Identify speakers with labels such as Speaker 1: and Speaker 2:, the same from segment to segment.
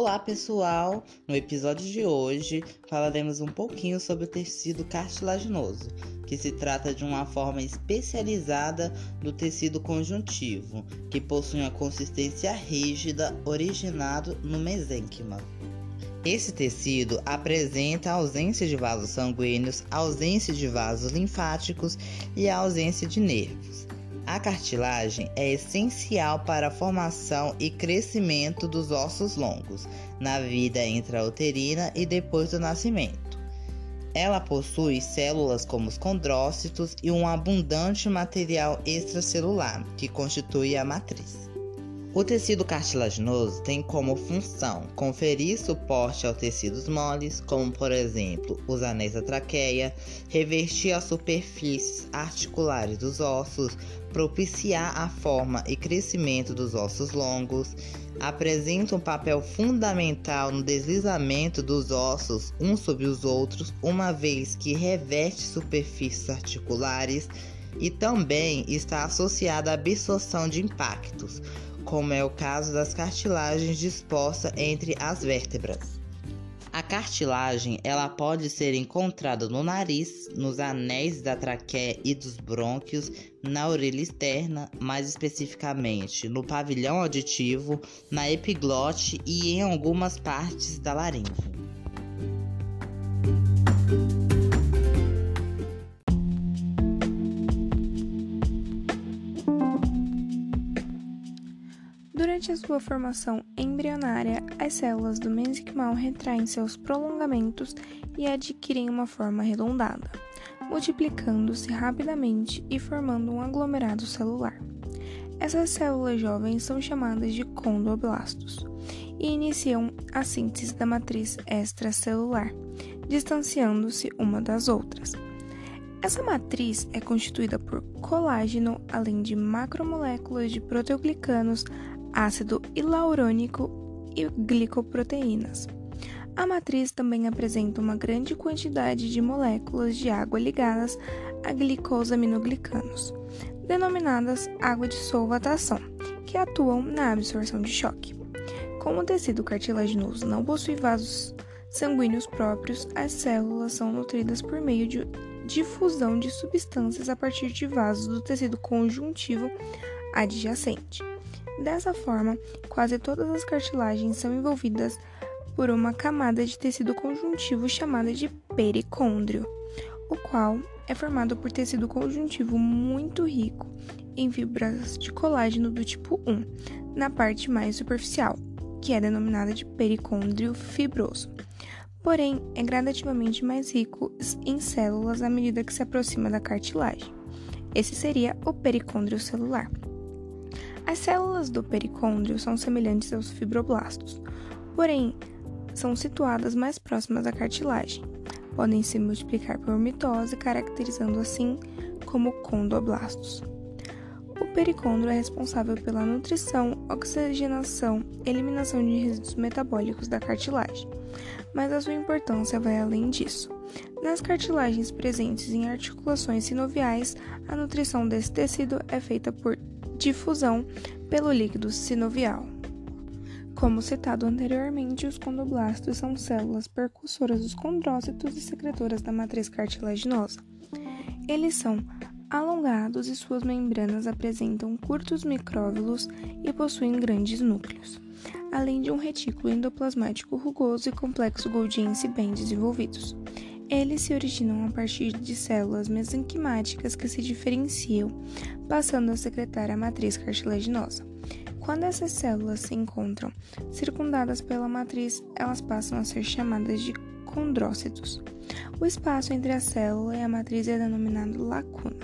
Speaker 1: Olá pessoal! No episódio de hoje falaremos um pouquinho sobre o tecido cartilaginoso, que se trata de uma forma especializada do tecido conjuntivo, que possui uma consistência rígida originado no mesênquima. Esse tecido apresenta ausência de vasos sanguíneos, ausência de vasos linfáticos e ausência de nervos. A cartilagem é essencial para a formação e crescimento dos ossos longos na vida intrauterina e depois do nascimento. Ela possui células como os condrócitos e um abundante material extracelular que constitui a matriz. O tecido cartilaginoso tem como função conferir suporte aos tecidos moles, como por exemplo os anéis da traqueia, revestir as superfícies articulares dos ossos, propiciar a forma e crescimento dos ossos longos, apresenta um papel fundamental no deslizamento dos ossos uns sobre os outros, uma vez que reveste superfícies articulares e também está associada à absorção de impactos como é o caso das cartilagens dispostas entre as vértebras. A cartilagem ela pode ser encontrada no nariz, nos anéis da traqueia e dos brônquios, na orelha externa, mais especificamente no pavilhão auditivo, na epiglote e em algumas partes da laringe.
Speaker 2: Durante a sua formação embrionária, as células do mesenquimal retraem seus prolongamentos e adquirem uma forma arredondada, multiplicando-se rapidamente e formando um aglomerado celular. Essas células jovens são chamadas de condoblastos e iniciam a síntese da matriz extracelular, distanciando-se uma das outras. Essa matriz é constituída por colágeno, além de macromoléculas de proteoglicanos, ácido hialurônico e glicoproteínas. A matriz também apresenta uma grande quantidade de moléculas de água ligadas a glicosaminoglicanos, denominadas água de solvatação, que atuam na absorção de choque. Como o tecido cartilaginoso não possui vasos sanguíneos próprios, as células são nutridas por meio de difusão de substâncias a partir de vasos do tecido conjuntivo adjacente. Dessa forma, quase todas as cartilagens são envolvidas por uma camada de tecido conjuntivo chamada de pericôndrio, o qual é formado por tecido conjuntivo muito rico em fibras de colágeno do tipo 1, na parte mais superficial, que é denominada de pericôndrio fibroso. Porém, é gradativamente mais rico em células à medida que se aproxima da cartilagem. Esse seria o pericôndrio celular. As células do pericôndrio são semelhantes aos fibroblastos, porém são situadas mais próximas à cartilagem. Podem se multiplicar por mitose, caracterizando assim como condoblastos. O pericôndrio é responsável pela nutrição, oxigenação e eliminação de resíduos metabólicos da cartilagem, mas a sua importância vai além disso. Nas cartilagens presentes em articulações sinoviais, a nutrição desse tecido é feita por difusão pelo líquido sinovial. Como citado anteriormente, os condoblastos são células percussoras dos condrócitos e secretoras da matriz cartilaginosa. Eles são alongados e suas membranas apresentam curtos micróvilos e possuem grandes núcleos, além de um retículo endoplasmático rugoso e complexo Golgiense bem desenvolvidos. Eles se originam a partir de células mesenquimáticas que se diferenciam, passando a secretar a matriz cartilaginosa. Quando essas células se encontram circundadas pela matriz, elas passam a ser chamadas de condrócitos. O espaço entre a célula e a matriz é denominado lacuna.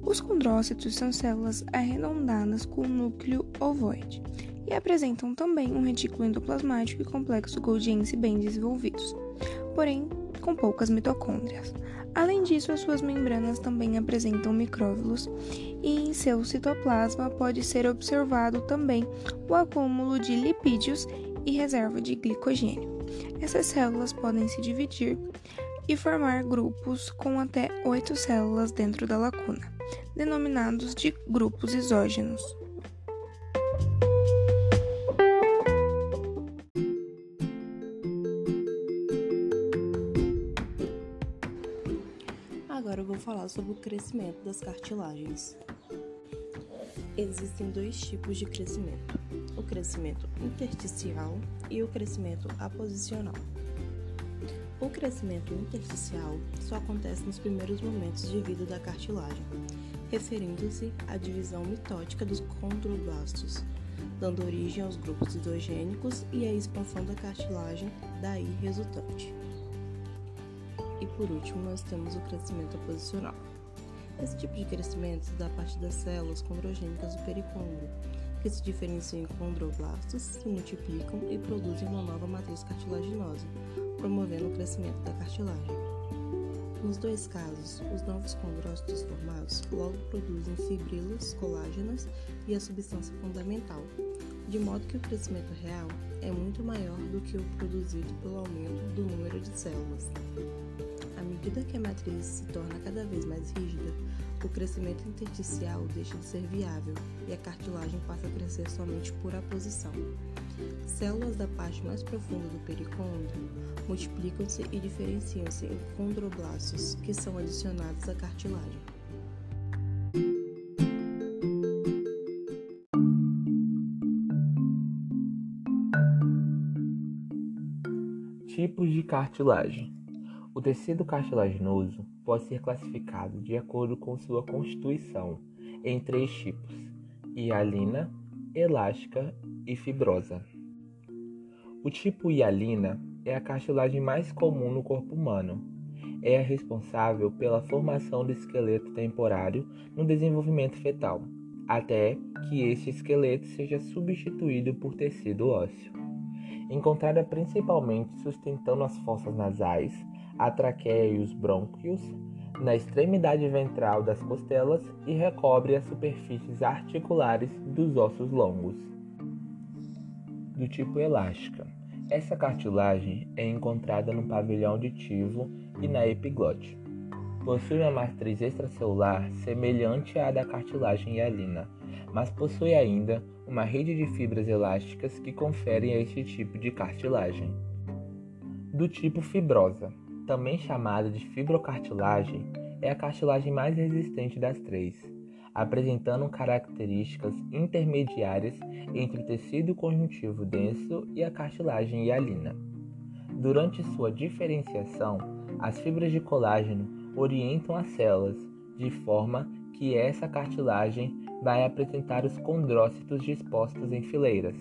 Speaker 2: Os condrócitos são células arredondadas com núcleo ovoide e apresentam também um retículo endoplasmático e complexo Golgiense bem desenvolvidos. Porém, com poucas mitocôndrias. Além disso, as suas membranas também apresentam micróvilos e em seu citoplasma pode ser observado também o acúmulo de lipídios e reserva de glicogênio. Essas células podem se dividir e formar grupos com até oito células dentro da lacuna, denominados de grupos isógenos.
Speaker 3: Falar sobre o crescimento das cartilagens. Existem dois tipos de crescimento: o crescimento intersticial e o crescimento aposicional. O crescimento intersticial só acontece nos primeiros momentos de vida da cartilagem, referindo-se à divisão mitótica dos condroblastos, dando origem aos grupos hidrogênicos e à expansão da cartilagem daí resultante. Por último, nós temos o crescimento aposicional. Esse tipo de crescimento se dá a partir das células condrogênicas do pericôndrio, que se diferenciam em condroblastos, se multiplicam e produzem uma nova matriz cartilaginosa, promovendo o crescimento da cartilagem. Nos dois casos, os novos condrócitos formados logo produzem fibrilas colágenas e a substância fundamental, de modo que o crescimento real é muito maior do que o produzido pelo aumento do número de células. À medida que a matriz se torna cada vez mais rígida, o crescimento intersticial deixa de ser viável e a cartilagem passa a crescer somente por aposição. Células da parte mais profunda do pericôndrio multiplicam-se e diferenciam-se em condroblastos, que são adicionados à cartilagem.
Speaker 4: Tipos de cartilagem. O tecido cartilaginoso pode ser classificado de acordo com sua constituição em três tipos: hialina, elástica e fibrosa. O tipo hialina é a cartilagem mais comum no corpo humano. É a responsável pela formação do esqueleto temporário no desenvolvimento fetal, até que este esqueleto seja substituído por tecido ósseo. Encontrada principalmente sustentando as fossas nasais, a traqueia e os brônquios, na extremidade ventral das costelas e recobre as superfícies articulares dos ossos longos. Do tipo elástica. Essa cartilagem é encontrada no pavilhão auditivo e na epiglote. Possui uma matriz extracelular semelhante à da cartilagem hialina, mas possui ainda uma rede de fibras elásticas que conferem a este tipo de cartilagem. Do tipo fibrosa também chamada de fibrocartilagem, é a cartilagem mais resistente das três, apresentando características intermediárias entre o tecido conjuntivo denso e a cartilagem hialina. Durante sua diferenciação, as fibras de colágeno orientam as células, de forma que essa cartilagem vai apresentar os condrócitos dispostos em fileiras,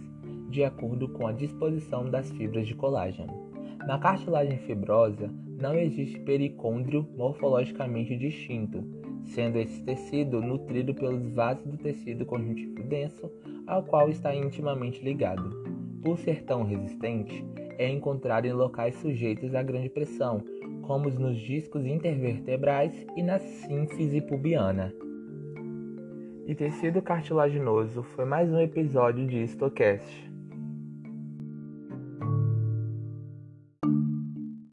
Speaker 4: de acordo com a disposição das fibras de colágeno. Na cartilagem fibrosa, não existe pericôndrio morfologicamente distinto, sendo esse tecido nutrido pelos vasos do tecido conjuntivo denso, ao qual está intimamente ligado. Por ser tão resistente, é encontrado em locais sujeitos a grande pressão, como nos discos intervertebrais e na sínfise pubiana. E tecido cartilaginoso foi mais um episódio de Histocast.